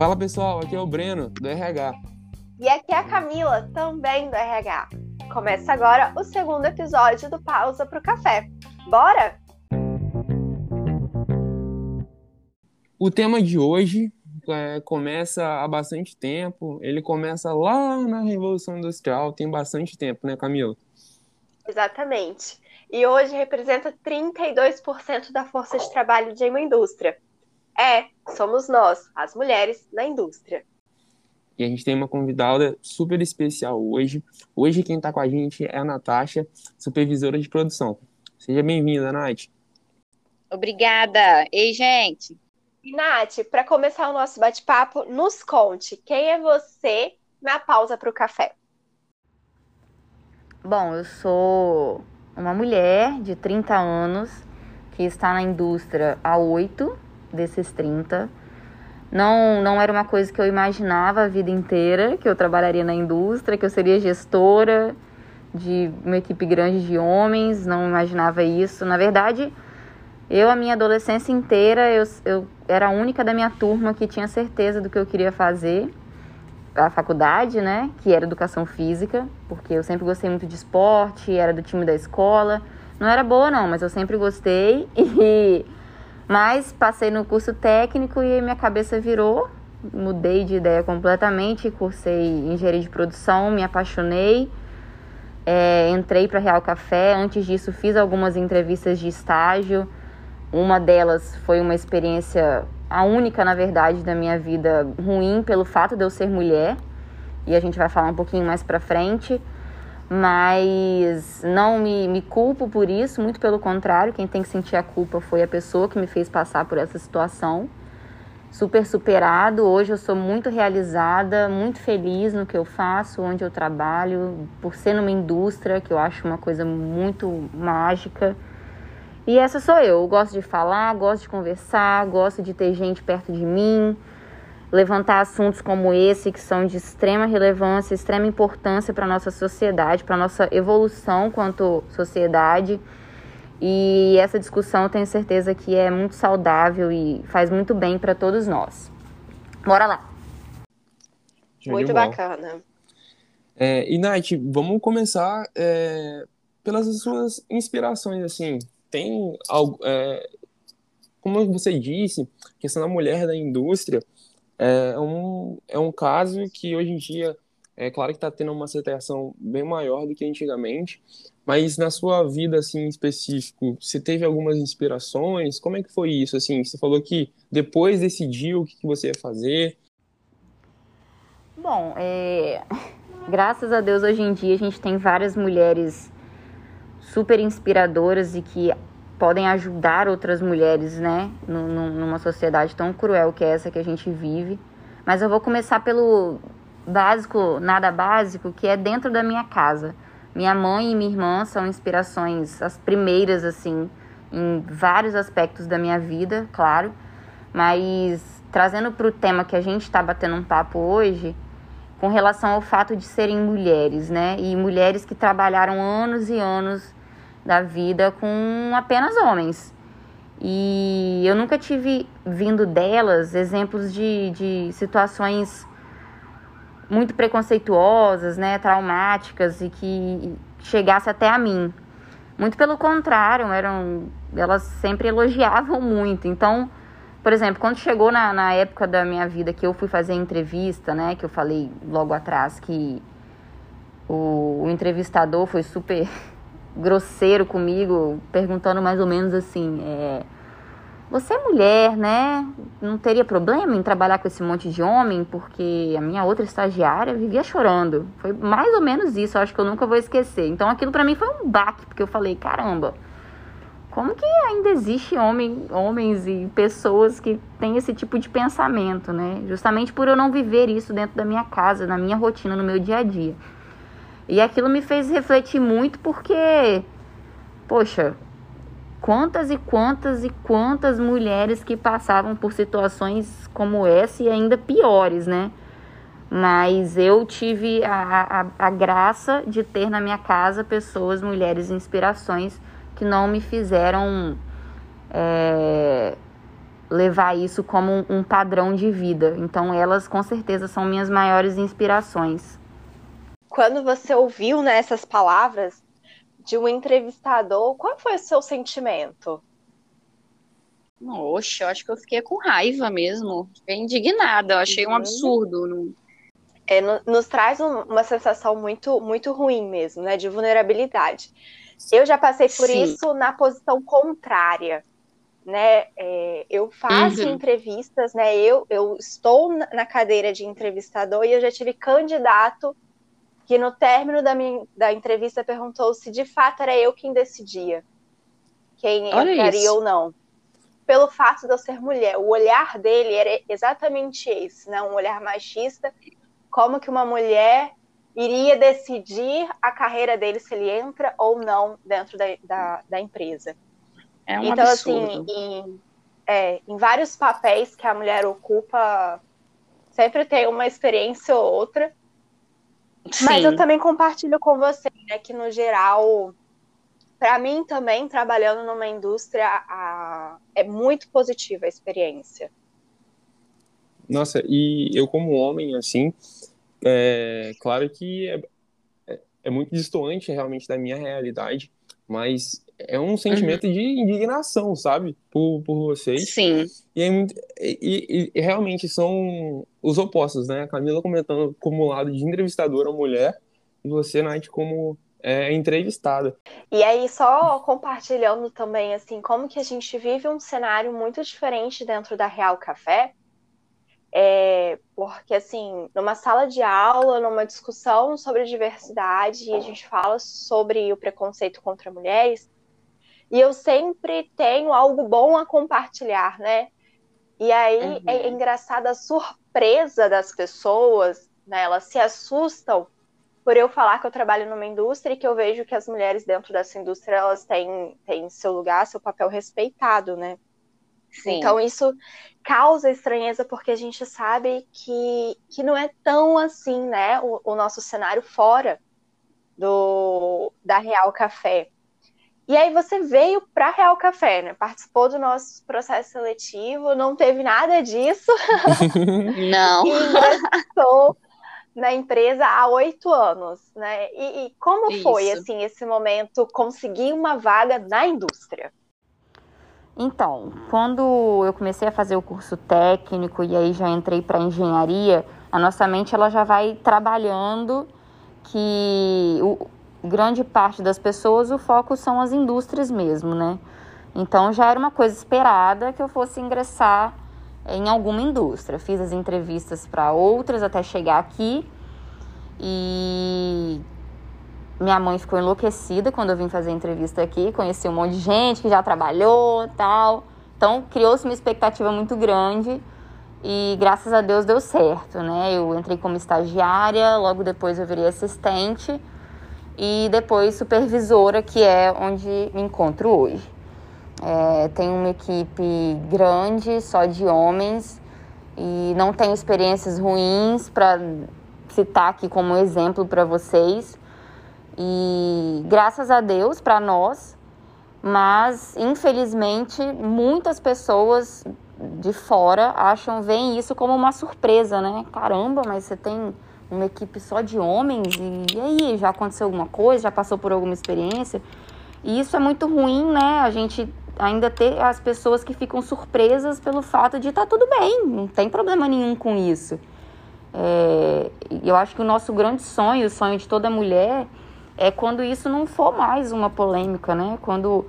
Fala pessoal, aqui é o Breno, do RH. E aqui é a Camila, também do RH. Começa agora o segundo episódio do Pausa pro Café. Bora? O tema de hoje é, começa há bastante tempo. Ele começa lá na Revolução Industrial, tem bastante tempo, né, Camila? Exatamente. E hoje representa 32% da força de trabalho de uma indústria. É, somos nós, as mulheres, na indústria. E a gente tem uma convidada super especial hoje. Hoje quem está com a gente é a Natasha, supervisora de produção. Seja bem-vinda, Nath. Obrigada. Ei, gente. E, Nath, para começar o nosso bate-papo, nos conte quem é você na pausa para o café. Bom, eu sou uma mulher de 30 anos que está na indústria há oito desses 30. Não, não era uma coisa que eu imaginava a vida inteira, que eu trabalharia na indústria, que eu seria gestora de uma equipe grande de homens, não imaginava isso. Na verdade, eu, a minha adolescência inteira, eu, eu era a única da minha turma que tinha certeza do que eu queria fazer. A faculdade, né, que era educação física, porque eu sempre gostei muito de esporte, era do time da escola. Não era boa, não, mas eu sempre gostei e mas passei no curso técnico e minha cabeça virou, mudei de ideia completamente, cursei engenharia de produção, me apaixonei, é, entrei para Real Café. Antes disso, fiz algumas entrevistas de estágio. Uma delas foi uma experiência, a única, na verdade, da minha vida ruim pelo fato de eu ser mulher. E a gente vai falar um pouquinho mais para frente mas não me, me culpo por isso, muito pelo contrário, quem tem que sentir a culpa foi a pessoa que me fez passar por essa situação. Super superado, hoje eu sou muito realizada, muito feliz no que eu faço, onde eu trabalho, por ser numa indústria que eu acho uma coisa muito mágica. E essa sou eu, eu gosto de falar, gosto de conversar, gosto de ter gente perto de mim, levantar assuntos como esse, que são de extrema relevância, extrema importância para a nossa sociedade, para a nossa evolução quanto sociedade. E essa discussão eu tenho certeza que é muito saudável e faz muito bem para todos nós. Bora lá! Muito bacana. É, e Nath, vamos começar é, pelas suas inspirações, assim. Tem algo, é, como você disse, questão da mulher da indústria, é um, é um caso que hoje em dia, é claro que está tendo uma aceitação bem maior do que antigamente, mas na sua vida, assim, em específico, você teve algumas inspirações? Como é que foi isso, assim? Você falou que depois decidiu o que você ia fazer. Bom, é... graças a Deus, hoje em dia, a gente tem várias mulheres super inspiradoras e que podem ajudar outras mulheres, né, numa sociedade tão cruel que é essa que a gente vive. Mas eu vou começar pelo básico, nada básico, que é dentro da minha casa. Minha mãe e minha irmã são inspirações, as primeiras, assim, em vários aspectos da minha vida, claro. Mas trazendo para o tema que a gente está batendo um papo hoje, com relação ao fato de serem mulheres, né? E mulheres que trabalharam anos e anos da vida com apenas homens. E eu nunca tive vindo delas exemplos de, de situações muito preconceituosas, né, traumáticas e que chegasse até a mim. Muito pelo contrário, eram elas sempre elogiavam muito. Então, por exemplo, quando chegou na, na época da minha vida que eu fui fazer entrevista, né, que eu falei logo atrás que o, o entrevistador foi super grosseiro comigo, perguntando mais ou menos assim: é, Você é mulher, né? Não teria problema em trabalhar com esse monte de homem? Porque a minha outra estagiária vivia chorando. Foi mais ou menos isso, acho que eu nunca vou esquecer. Então aquilo para mim foi um baque, porque eu falei: caramba. Como que ainda existe homem, homens e pessoas que têm esse tipo de pensamento, né? Justamente por eu não viver isso dentro da minha casa, na minha rotina, no meu dia a dia. E aquilo me fez refletir muito porque, poxa, quantas e quantas e quantas mulheres que passavam por situações como essa e ainda piores, né? Mas eu tive a, a, a graça de ter na minha casa pessoas, mulheres, inspirações que não me fizeram é, levar isso como um, padrão de vida. Então, elas com certeza são minhas maiores inspirações. Quando você ouviu né, essas palavras de um entrevistador, qual foi o seu sentimento? Oxe, eu acho que eu fiquei com raiva mesmo. Fiquei indignada, eu achei um uhum. absurdo. Não... É, no, nos traz um, uma sensação muito, muito ruim mesmo, né? De vulnerabilidade. Eu já passei por Sim. isso na posição contrária. Né, é, eu faço uhum. entrevistas, né? Eu, eu estou na cadeira de entrevistador e eu já tive candidato que no término da, minha, da entrevista perguntou se de fato era eu quem decidia quem Olha entraria isso. ou não pelo fato de eu ser mulher. O olhar dele era exatamente esse, né? Um olhar machista, como que uma mulher iria decidir a carreira dele se ele entra ou não dentro da, da, da empresa. É um então, assim, absurdo. assim, em, é, em vários papéis que a mulher ocupa, sempre tem uma experiência ou outra. Sim. Mas eu também compartilho com você, né, que no geral para mim também, trabalhando numa indústria, a, é muito positiva a experiência. Nossa, e eu como homem, assim, é claro que é, é, é muito distoante realmente da minha realidade, mas é um sentimento uhum. de indignação, sabe? Por, por vocês. Sim. E, é muito, e, e, realmente são os opostos, né? A Camila comentando como lado de entrevistadora mulher e você, Nath, como é, entrevistada. E aí, só compartilhando também, assim, como que a gente vive um cenário muito diferente dentro da Real Café, é, porque, assim, numa sala de aula, numa discussão sobre diversidade, a gente fala sobre o preconceito contra mulheres, e eu sempre tenho algo bom a compartilhar, né? E aí é uhum. é engraçada a surpresa das pessoas, né? Elas se assustam por eu falar que eu trabalho numa indústria e que eu vejo que as mulheres dentro dessa indústria elas têm, têm seu lugar, seu papel respeitado, né? Sim. Então isso causa estranheza porque a gente sabe que, que não é tão assim, né, o, o nosso cenário fora do da Real Café. E aí você veio para Real Café, né? Participou do nosso processo seletivo, não teve nada disso. Não. e ingressou na empresa há oito anos, né? E, e como Isso. foi assim esse momento conseguir uma vaga na indústria? Então, quando eu comecei a fazer o curso técnico e aí já entrei para engenharia, a nossa mente ela já vai trabalhando que o, grande parte das pessoas o foco são as indústrias mesmo, né? Então já era uma coisa esperada que eu fosse ingressar em alguma indústria. Fiz as entrevistas para outras até chegar aqui e minha mãe ficou enlouquecida quando eu vim fazer a entrevista aqui. Conheci um monte de gente que já trabalhou tal. Então criou-se uma expectativa muito grande e graças a Deus deu certo, né? Eu entrei como estagiária, logo depois eu virei assistente e depois supervisora, que é onde me encontro hoje. É, tenho uma equipe grande, só de homens, e não tenho experiências ruins para citar aqui como exemplo para vocês. E graças a Deus para nós, mas infelizmente muitas pessoas de fora acham, veem isso como uma surpresa, né? Caramba, mas você tem uma equipe só de homens e, e aí, já aconteceu alguma coisa? Já passou por alguma experiência? E isso é muito ruim, né? A gente ainda ter as pessoas que ficam surpresas pelo fato de estar tá tudo bem, não tem problema nenhum com isso. É, eu acho que o nosso grande sonho, o sonho de toda mulher, é quando isso não for mais uma polêmica, né? Quando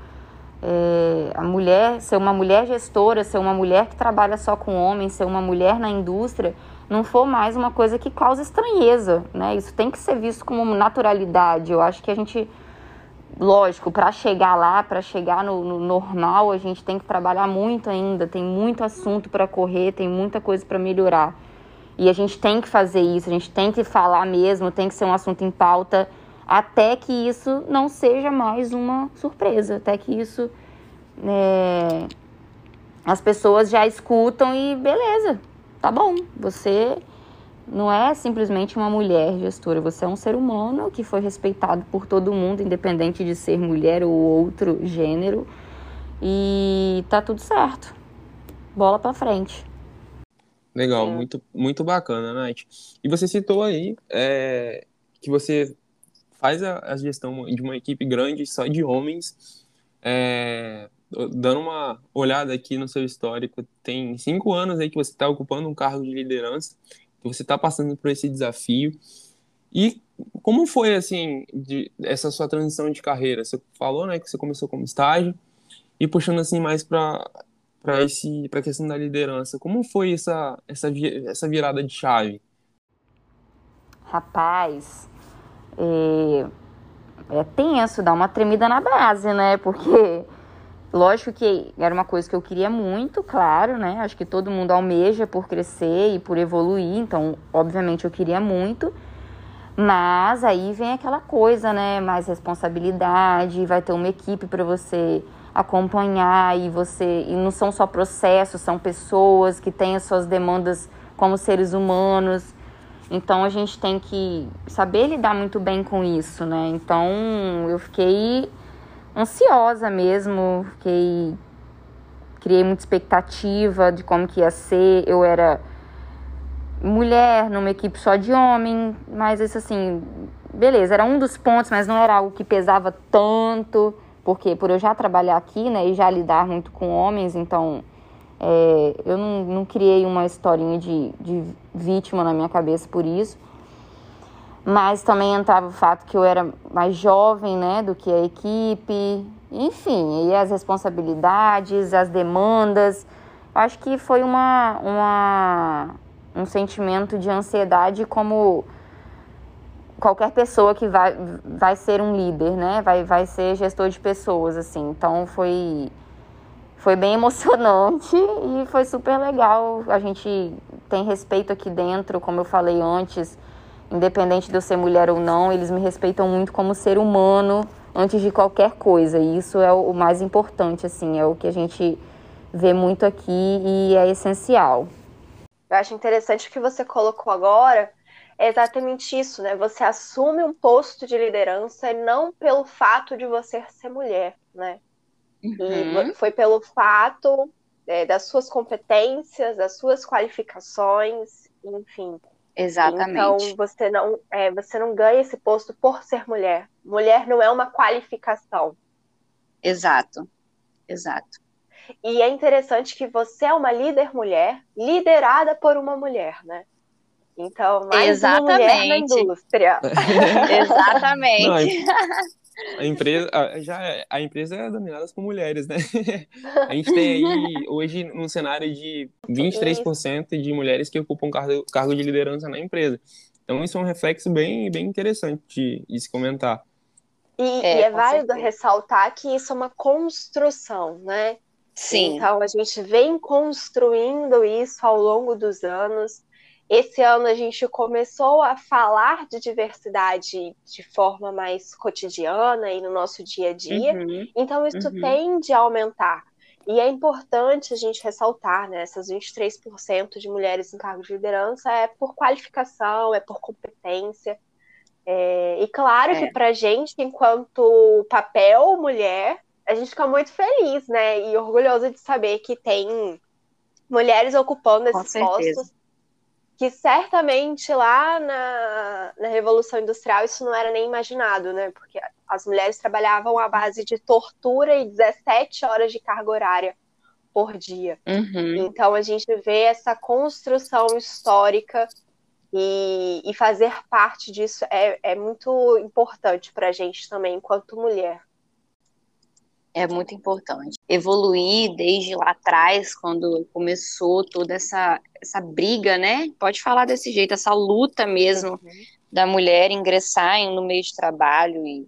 é, a mulher, ser uma mulher gestora, ser uma mulher que trabalha só com homens, ser uma mulher na indústria, não for mais uma coisa que causa estranheza, né? Isso tem que ser visto como naturalidade. Eu acho que a gente lógico, para chegar lá, para chegar no, no, normal, a gente tem que trabalhar muito ainda, tem muito assunto para correr, tem muita coisa para melhorar. E a gente tem que fazer isso, a gente tem que falar mesmo, tem que ser um assunto em pauta, até que isso não seja mais uma surpresa, até que isso é, as pessoas já escutam e beleza, tá bom, você não é simplesmente uma mulher gestora, você é um ser humano que foi respeitado por todo mundo, independente de ser mulher ou outro gênero, e tá tudo certo. bola para frente. Legal, é. muito, muito bacana, Nath. E você citou aí é, que você faz a, a, gestão de uma equipe grande só de homens. É, dando uma olhada aqui no seu histórico, tem cinco anos aí que você está ocupando um cargo de liderança, você está passando por esse desafio. E como foi, assim, de, essa sua transição de carreira? Você falou, né, que você começou como estágio, e puxando, assim, mais para para esse para a questão da liderança. Como foi essa essa essa virada de chave? Rapaz, é, tenso, dá uma tremida na base, né? Porque lógico que era uma coisa que eu queria muito, claro, né? Acho que todo mundo almeja por crescer e por evoluir, então, obviamente, eu queria muito. Mas aí vem aquela coisa, né? Mais responsabilidade, vai ter uma equipe para você acompanhar e você e não são só processos, são pessoas que têm as suas demandas como seres humanos. Então a gente tem que saber lidar muito bem com isso, né? Então eu fiquei ansiosa mesmo, fiquei criei muita expectativa de como que ia ser. Eu era mulher numa equipe só de homem, mas isso assim, beleza, era um dos pontos, mas não era algo que pesava tanto porque por eu já trabalhar aqui, né, e já lidar muito com homens, então é, eu não, não criei uma historinha de, de vítima na minha cabeça por isso. Mas também entrava o fato que eu era mais jovem, né, do que a equipe, enfim, e as responsabilidades, as demandas. Eu acho que foi uma, uma, um sentimento de ansiedade como qualquer pessoa que vai, vai ser um líder, né? Vai, vai ser gestor de pessoas, assim. Então foi, foi bem emocionante e foi super legal. A gente tem respeito aqui dentro, como eu falei antes, independente de eu ser mulher ou não, eles me respeitam muito como ser humano antes de qualquer coisa. E isso é o mais importante, assim, é o que a gente vê muito aqui e é essencial. Eu acho interessante o que você colocou agora, é exatamente isso, né? Você assume um posto de liderança não pelo fato de você ser mulher, né? Uhum. Foi pelo fato é, das suas competências, das suas qualificações, enfim. Exatamente. Então você não, é, você não ganha esse posto por ser mulher. Mulher não é uma qualificação. Exato, exato. E é interessante que você é uma líder mulher, liderada por uma mulher, né? Então, mais Exatamente. uma mulher na indústria. Exatamente. Não, a, empresa, já, é, a empresa é dominada por mulheres, né? A gente tem aí, hoje, um cenário de 23% de mulheres que ocupam cargo, cargo de liderança na empresa. Então, isso é um reflexo bem, bem interessante de, de se comentar. E é, e é válido certeza. ressaltar que isso é uma construção, né? Sim. Então, a gente vem construindo isso ao longo dos anos. Esse ano a gente começou a falar de diversidade de forma mais cotidiana e no nosso dia a dia, uhum, então isso uhum. tende a aumentar. E é importante a gente ressaltar, né, essas 23% de mulheres em cargos de liderança é por qualificação, é por competência. É, e claro é. que para a gente, enquanto papel mulher, a gente fica muito feliz, né, e orgulhosa de saber que tem mulheres ocupando esses postos que certamente lá na, na Revolução Industrial isso não era nem imaginado, né? Porque as mulheres trabalhavam à base de tortura e 17 horas de carga horária por dia. Uhum. Então a gente vê essa construção histórica e, e fazer parte disso é, é muito importante para a gente também, enquanto mulher é muito importante. Evoluir desde lá atrás, quando começou toda essa, essa briga, né? Pode falar desse jeito, essa luta mesmo uhum. da mulher ingressar no meio de trabalho e,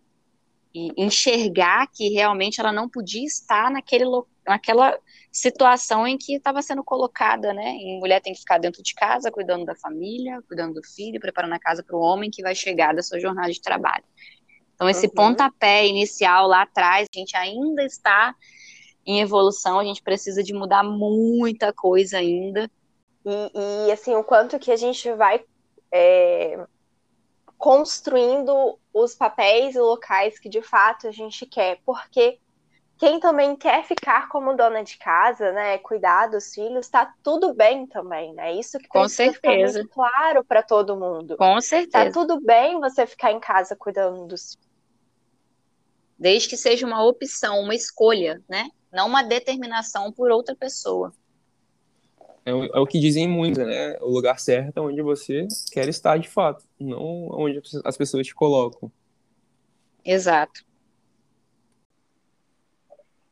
e, enxergar que realmente ela não podia estar naquele, naquela situação em que estava sendo colocada, né? E mulher tem que ficar dentro de casa, cuidando da família, cuidando do filho, preparando a casa para o homem que vai chegar da sua jornada de trabalho. Então, esse uhum. pontapé inicial lá atrás, a gente ainda está em evolução, a gente precisa de mudar muita coisa ainda. E, e assim, o quanto que a gente vai é, construindo os papéis e locais que de fato a gente quer. Porque quem também quer ficar como dona de casa, né, cuidar dos filhos, tá tudo bem também, né? Isso que Com certeza. muito claro para todo mundo. Com Tá certeza. tudo bem você ficar em casa cuidando dos filhos. Desde que seja uma opção, uma escolha, né? Não uma determinação por outra pessoa. É, o- é o que dizem muito, né? O lugar certo é onde você quer estar de fato, não onde as pessoas te colocam. Exato.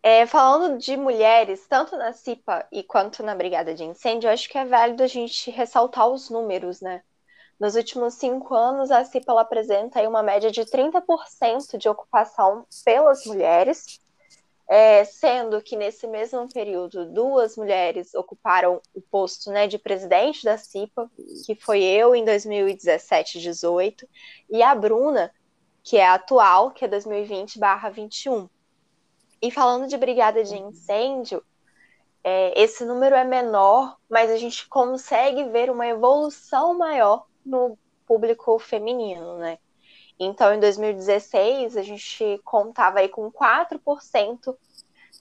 É, falando de mulheres, tanto na CIPA e quanto na Brigada de Incêndio, eu acho que é válido a gente ressaltar os números, né? Nos últimos cinco anos, a CIPA apresenta uma média de 30% de ocupação pelas mulheres, é, sendo que nesse mesmo período, duas mulheres ocuparam o posto né, de presidente da CIPA, que foi eu em 2017 18, e a Bruna, que é a atual, que é 2020/21. E falando de brigada de incêndio, é, esse número é menor, mas a gente consegue ver uma evolução maior no público feminino, né? Então, em 2016, a gente contava aí com 4%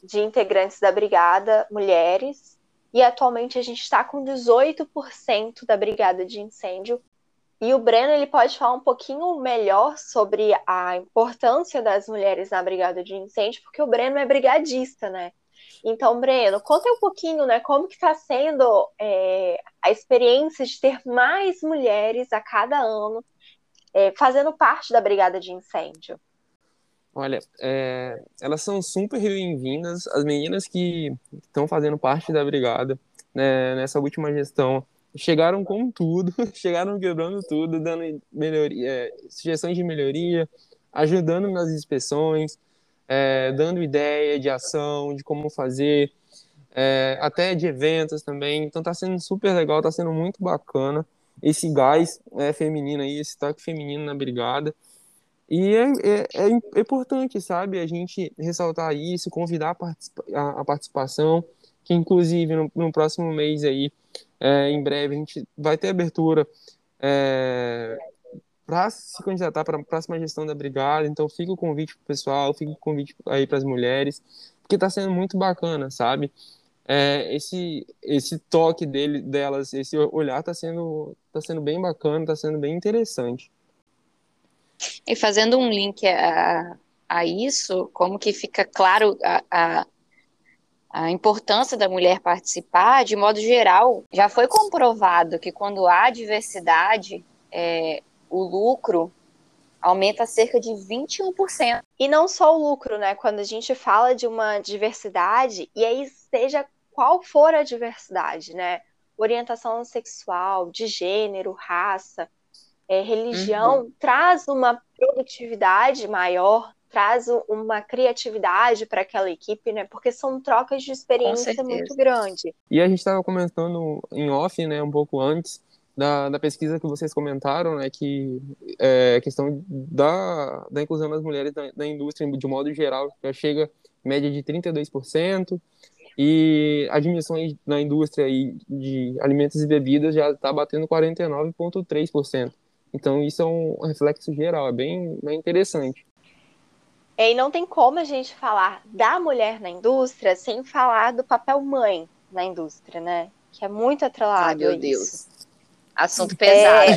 de integrantes da brigada mulheres, e atualmente a gente está com 18% da brigada de incêndio. E o Breno ele pode falar um pouquinho melhor sobre a importância das mulheres na brigada de incêndio, porque o Breno é brigadista, né? Então, Breno, conta um pouquinho, né, como que está sendo é, a experiência de ter mais mulheres a cada ano é, fazendo parte da brigada de incêndio. Olha, é, elas são super bem-vindas. As meninas que estão fazendo parte da brigada né, nessa última gestão chegaram com tudo, chegaram quebrando tudo, dando melhoria, é, sugestões de melhoria, ajudando nas inspeções, é, dando ideia de ação, de como fazer, é, até de eventos também. Então tá sendo super legal, tá sendo muito bacana esse gás é, feminino aí, esse toque feminino na brigada. E é, é, é, importante, sabe, a gente ressaltar isso, convidar a, participa a, a participação, que inclusive no, no próximo mês aí, é, em breve, a gente vai ter abertura é, para se candidatar para a próxima gestão da brigada. Então, fica o convite para o pessoal, fica o convite aí para as mulheres, porque está sendo muito bacana, sabe? É, esse esse toque dele delas, esse olhar está sendo tá sendo bem bacana, está sendo bem interessante. E fazendo um link a, a isso, como que fica claro a, a, a, importância da mulher participar, de modo geral, já foi comprovado que quando há diversidade, é, o lucro aumenta cerca de 21%. E não só o lucro, né? Quando a gente fala de uma diversidade, e aí seja qual for a diversidade, né? Orientação sexual, de gênero, raça, é, religião, uhum. traz uma produtividade maior, traz uma criatividade para aquela equipe, né? Porque são trocas de experiência muito grande. E a gente estava comentando em off, né, um pouco antes, da, da pesquisa que vocês comentaram, né, que é a questão da, da inclusão das mulheres na, na indústria, de modo geral, já chega média de 32%, e admissões na indústria de alimentos e bebidas já está batendo 49,3%. Então, isso é um reflexo geral, é bem, bem interessante. E não tem como a gente falar da mulher na indústria sem falar do papel mãe na indústria, né? Que é muito atrelado. Ai, meu Deus. Assunto pesado. É...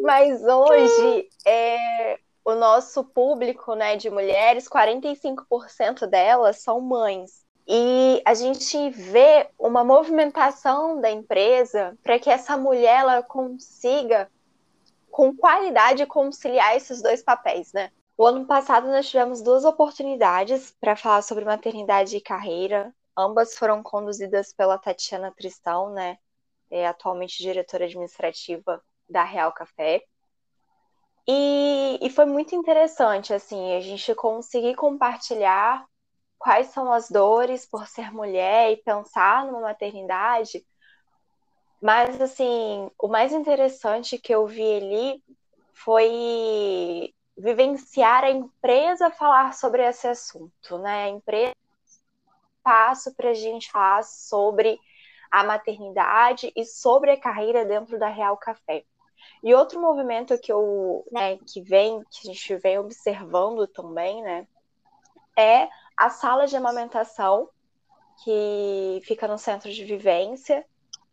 Mas hoje, é, o nosso público né, de mulheres, 45% delas são mães. E a gente vê uma movimentação da empresa para que essa mulher ela consiga, com qualidade, conciliar esses dois papéis, né? O ano passado nós tivemos duas oportunidades para falar sobre maternidade e carreira. Ambas foram conduzidas pela Tatiana Tristão, né? É atualmente diretora administrativa da Real Café. E, e foi muito interessante, assim, a gente conseguir compartilhar quais são as dores por ser mulher e pensar numa maternidade. Mas, assim, o mais interessante que eu vi ali foi vivenciar a empresa falar sobre esse assunto, né? A empresa passo para a gente falar sobre a maternidade e sobre a carreira dentro da Real Café. E outro movimento que eu, né, que vem, que a gente vem observando também, né, é a sala de amamentação, que fica no centro de vivência,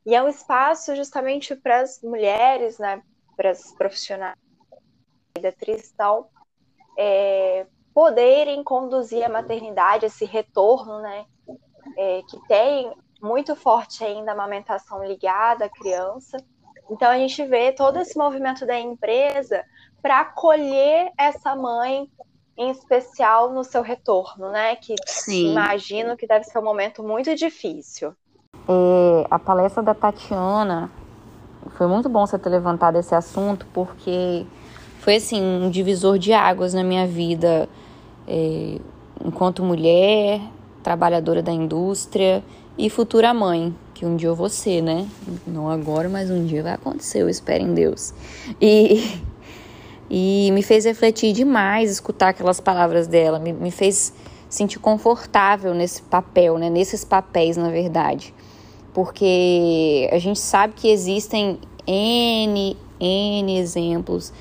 e é um espaço justamente para as mulheres, né, para as profissionais da Tristão, é, poderem conduzir a maternidade, esse retorno, né, é, que tem muito forte ainda a amamentação ligada à criança. Então a gente vê todo esse movimento da empresa para acolher essa mãe, em especial no seu retorno, né? Que Sim. imagino que deve ser um momento muito difícil. É, a palestra da Tatiana foi muito bom você ter levantado esse assunto, porque foi assim um divisor de águas na minha vida é, enquanto mulher, trabalhadora da indústria e futura mãe, que um dia eu vou ser, né? Não agora, mas um dia vai acontecer, eu espero em Deus. E, e me fez refletir demais escutar aquelas palavras dela, me, me fez sentir confortável nesse papel, né? Nesses papéis, na verdade. Porque a gente sabe que existem N, N exemplos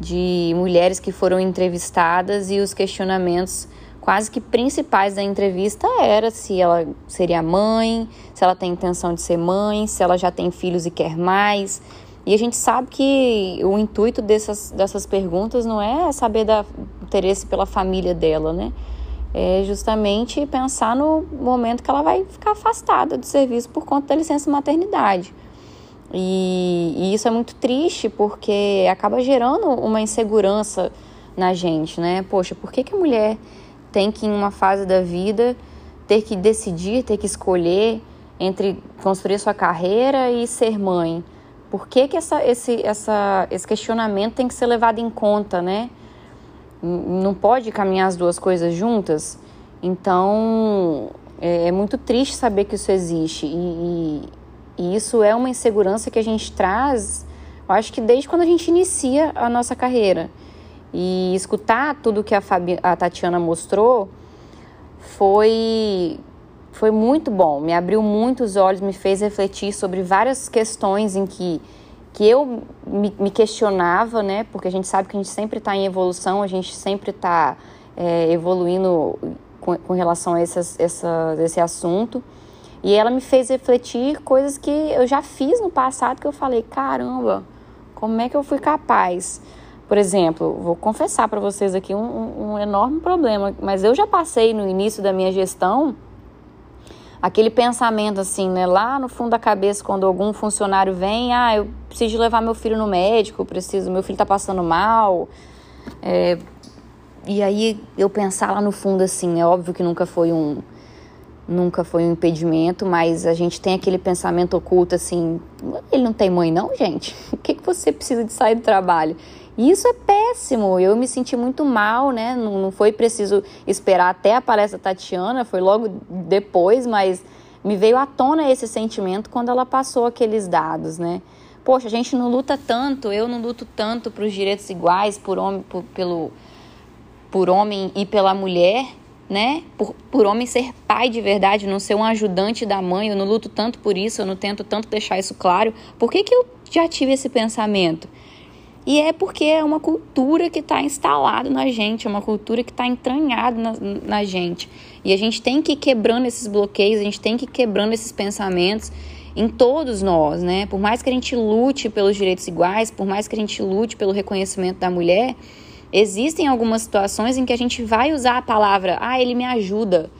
de mulheres que foram entrevistadas e os questionamentos quase que principais da entrevista era se ela seria mãe, se ela tem intenção de ser mãe, se ela já tem filhos e quer mais. E a gente sabe que o intuito dessas, dessas perguntas não é saber da interesse pela família dela, né? É justamente pensar no momento que ela vai ficar afastada do serviço por conta da licença maternidade. E, e isso é muito triste porque acaba gerando uma insegurança na gente, né? Poxa, por que, que a mulher tem que, em uma fase da vida, ter que decidir, ter que escolher entre construir sua carreira e ser mãe. Por que, que essa, esse, essa, esse questionamento tem que ser levado em conta, né? Não pode caminhar as duas coisas juntas? Então, é, é muito triste saber que isso existe. E, e, e isso é uma insegurança que a gente traz, eu acho que desde quando a gente inicia a nossa carreira. E escutar tudo que a, Fabi, a Tatiana mostrou foi, foi muito bom. Me abriu muitos olhos, me fez refletir sobre várias questões em que, que eu me, me questionava, né? Porque a gente sabe que a gente sempre está em evolução, a gente sempre está é, evoluindo com, com, relação a essas, essa, esse assunto. E ela me fez refletir coisas que eu já fiz no passado que eu falei, caramba, como é que eu fui capaz? Por exemplo, vou confessar para vocês aqui um, um, enorme problema, mas eu já passei no início da minha gestão aquele pensamento assim, né, lá no fundo da cabeça quando algum funcionário vem, ah, eu preciso levar meu filho no médico, preciso, meu filho está passando mal, é, e aí eu pensar lá no fundo assim, é óbvio que nunca foi um nunca foi um impedimento, mas a gente tem aquele pensamento oculto assim, ele não tem mãe não, gente? O que, que você precisa de sair do trabalho? E isso é péssimo. Eu me senti muito mal, né? Não, não foi preciso esperar até a palestra Tatiana, foi logo depois, mas me veio à tona esse sentimento quando ela passou aqueles dados, né? Poxa, a gente não luta tanto, eu não luto tanto para os direitos iguais por homem, por, pelo, por homem e pela mulher, né? Por, por homem ser pai de verdade, não ser um ajudante da mãe, eu não luto tanto por isso, eu não tento tanto deixar isso claro. Por que, que eu já tive esse pensamento? E é porque é uma cultura que está instalada na gente, é uma cultura que está entranhada na, na gente. E a gente tem que ir quebrando esses bloqueios, a gente tem que ir quebrando esses pensamentos em todos nós, né? Por mais que a gente lute pelos direitos iguais, por mais que a gente lute pelo reconhecimento da mulher, existem algumas situações em que a gente vai usar a palavra, ah, ele me ajuda.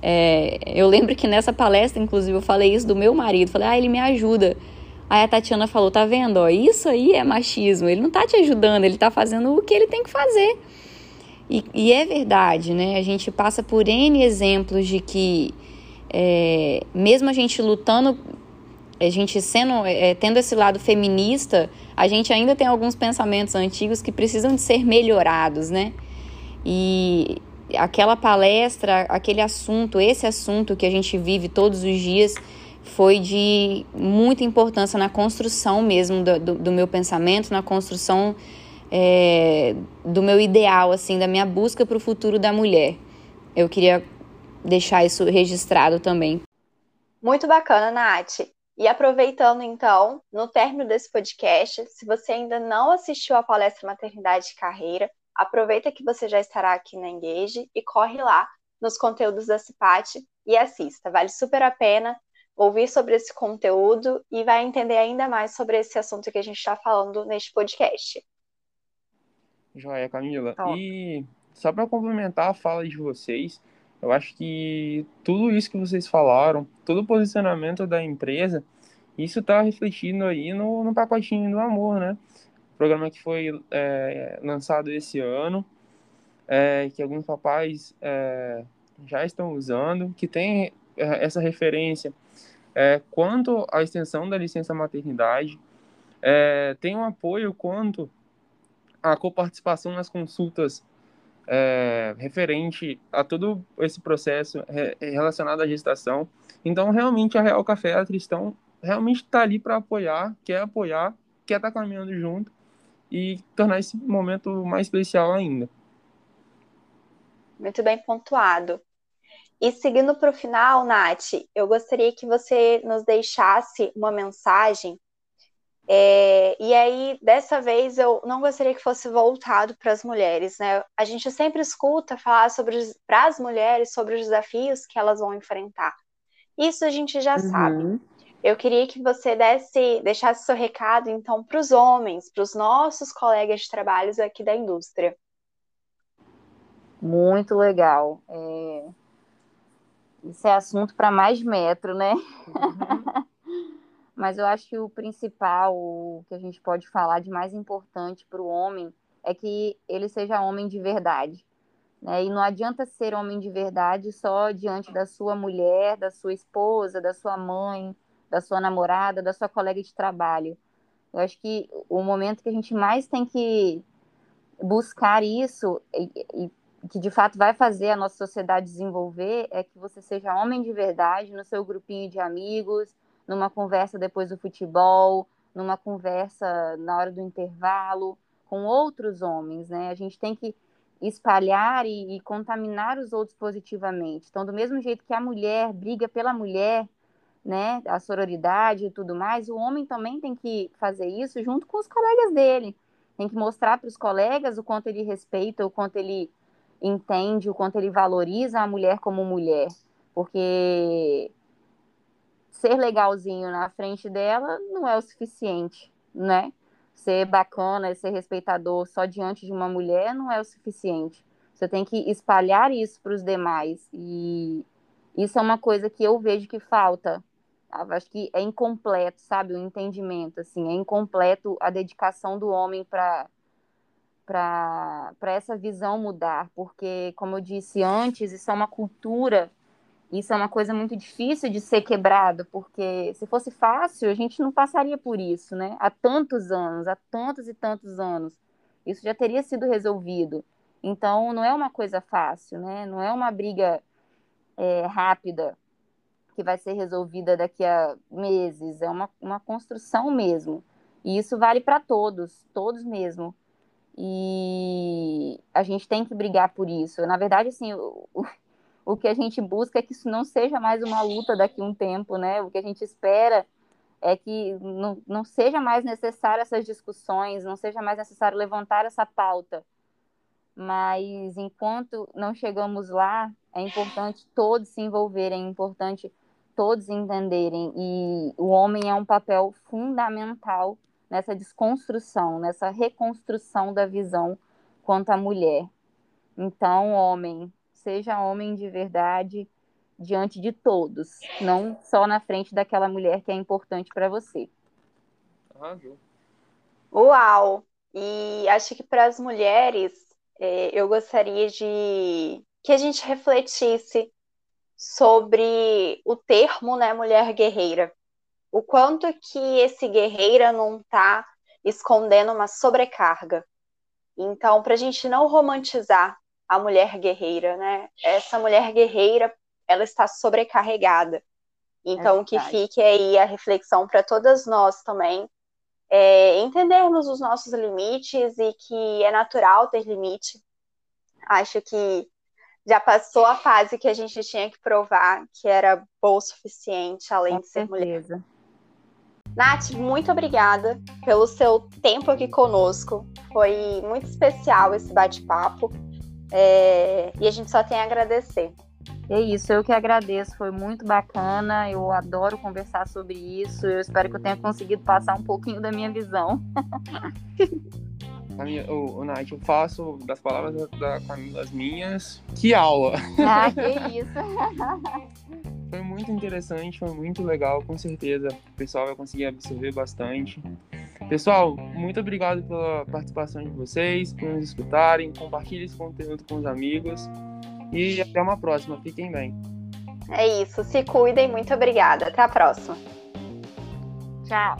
É, eu lembro que nessa palestra, inclusive, eu falei isso do meu marido, falei, ah, ele me ajuda. Aí a Tatiana falou: tá vendo? Ó, isso aí é machismo. Ele não tá te ajudando, ele tá fazendo o que ele tem que fazer. E, e é verdade, né? A gente passa por N exemplos de que, é, mesmo a gente lutando, a gente sendo, é, tendo esse lado feminista, a gente ainda tem alguns pensamentos antigos que precisam de ser melhorados, né? E aquela palestra, aquele assunto, esse assunto que a gente vive todos os dias foi de muita importância na construção mesmo do, do, do meu pensamento, na construção é, do meu ideal, assim, da minha busca para o futuro da mulher. Eu queria deixar isso registrado também. Muito bacana, Nath. E aproveitando então, no término desse podcast, se você ainda não assistiu a palestra Maternidade e Carreira, aproveita que você já estará aqui na Engage e corre lá nos conteúdos da CIPAT e assista. Vale super a pena ouvir sobre esse conteúdo e vai entender ainda mais sobre esse assunto que a gente está falando neste podcast. Joia, Camila. E só para complementar a fala de vocês, eu acho que tudo isso que vocês falaram, todo o posicionamento da empresa, isso está refletindo aí no, no pacotinho do amor, né? O programa que foi é, lançado esse ano, é, que alguns papais é, já estão usando, que tem é, essa referência é, quanto à extensão da licença maternidade, é, tem um apoio quanto à coparticipação nas consultas é, referente a todo esse processo relacionado à gestação. Então, realmente, a Real Café a Tristão realmente está ali para apoiar, quer apoiar, quer estar tá caminhando junto e tornar esse momento mais especial ainda. Muito bem pontuado. E seguindo para o final, Nath, eu gostaria que você nos deixasse uma mensagem é, e aí, dessa vez, eu não gostaria que fosse voltado para as mulheres, né? A gente sempre escuta falar sobre para as mulheres sobre os desafios que elas vão enfrentar. Isso a gente já uhum. sabe. Eu queria que você desse, deixasse seu recado, então, para os homens, para os nossos colegas de trabalho aqui da indústria. Muito legal. É... Isso é assunto para mais metro, né? Uhum. Mas eu acho que o principal, o que a gente pode falar de mais importante para o homem, é que ele seja homem de verdade. Né? E não adianta ser homem de verdade só diante da sua mulher, da sua esposa, da sua mãe, da sua namorada, da sua colega de trabalho. Eu acho que o momento que a gente mais tem que buscar isso e, e que de fato vai fazer a nossa sociedade desenvolver é que você seja homem de verdade no seu grupinho de amigos, numa conversa depois do futebol, numa conversa na hora do intervalo com outros homens, né? A gente tem que espalhar e, e, contaminar os outros positivamente. Então, do mesmo jeito que a mulher briga pela mulher, né, a sororidade e tudo mais, o homem também tem que fazer isso junto com os colegas dele. Tem que mostrar para os colegas o quanto ele respeita, o quanto ele entende, o quanto ele valoriza a mulher como mulher. Porque ser legalzinho na frente dela não é o suficiente, né? Ser bacana, ser respeitador só diante de uma mulher não é o suficiente. Você tem que espalhar isso para os demais. E isso é uma coisa que eu vejo que falta. Acho que é incompleto, sabe? O entendimento, assim, é incompleto a dedicação do homem para para essa visão mudar, porque, como eu disse antes, isso é uma cultura isso é uma coisa muito difícil de ser quebrado, porque se fosse fácil, a gente não passaria por isso, né? Há tantos anos, há tantos e tantos anos. Isso já teria sido resolvido. Então, não é uma coisa fácil, né? Não é uma briga é, rápida que vai ser resolvida daqui a meses. É uma, uma construção mesmo. E isso vale para todos, todos mesmo. E a gente tem que brigar por isso. Na verdade, assim, o, o que a gente busca é que isso não seja mais uma luta daqui a um tempo, né? O que a gente espera é que não, não seja mais necessário essas discussões, não seja mais necessário levantar essa pauta. Mas enquanto não chegamos lá, é importante todos se envolverem, é importante todos entenderem. E o homem é um papel fundamental nessa desconstrução, nessa reconstrução da visão quanto à mulher. Então, homem, seja homem de verdade diante de todos, não só na frente daquela mulher que é importante para você. Arrasou. Uau! E acho que para as mulheres, é, eu gostaria de que a gente refletisse sobre o termo, né, mulher guerreira. O quanto que esse guerreira não está escondendo uma sobrecarga. Então, para a gente não romantizar a mulher guerreira, né? Essa mulher guerreira, ela está sobrecarregada. Então, é que fique aí a reflexão para todas nós também, é, entendermos os nossos limites e que é natural ter limite. Acho que já passou a fase que a gente tinha que provar que era boa o suficiente, além Com de ser certeza. mulher. Nath, muito obrigada pelo seu tempo aqui conosco. Foi muito especial esse bate-papo. É... E a gente só tem a agradecer. É isso, eu que agradeço, foi muito bacana, eu adoro conversar sobre isso, eu espero que eu tenha conseguido passar um pouquinho da minha visão. Camila, oh, Nath, eu faço das palavras da Camila as minhas. Que aula! Ah, que isso! foi muito interessante, foi muito legal, com certeza. O pessoal vai conseguir absorver bastante. Pessoal, muito obrigado pela participação de vocês, por nos escutarem. Compartilhe esse conteúdo com os amigos. E até uma próxima. Fiquem bem. É isso. Se cuidem. Muito obrigada. Até a próxima. Tchau.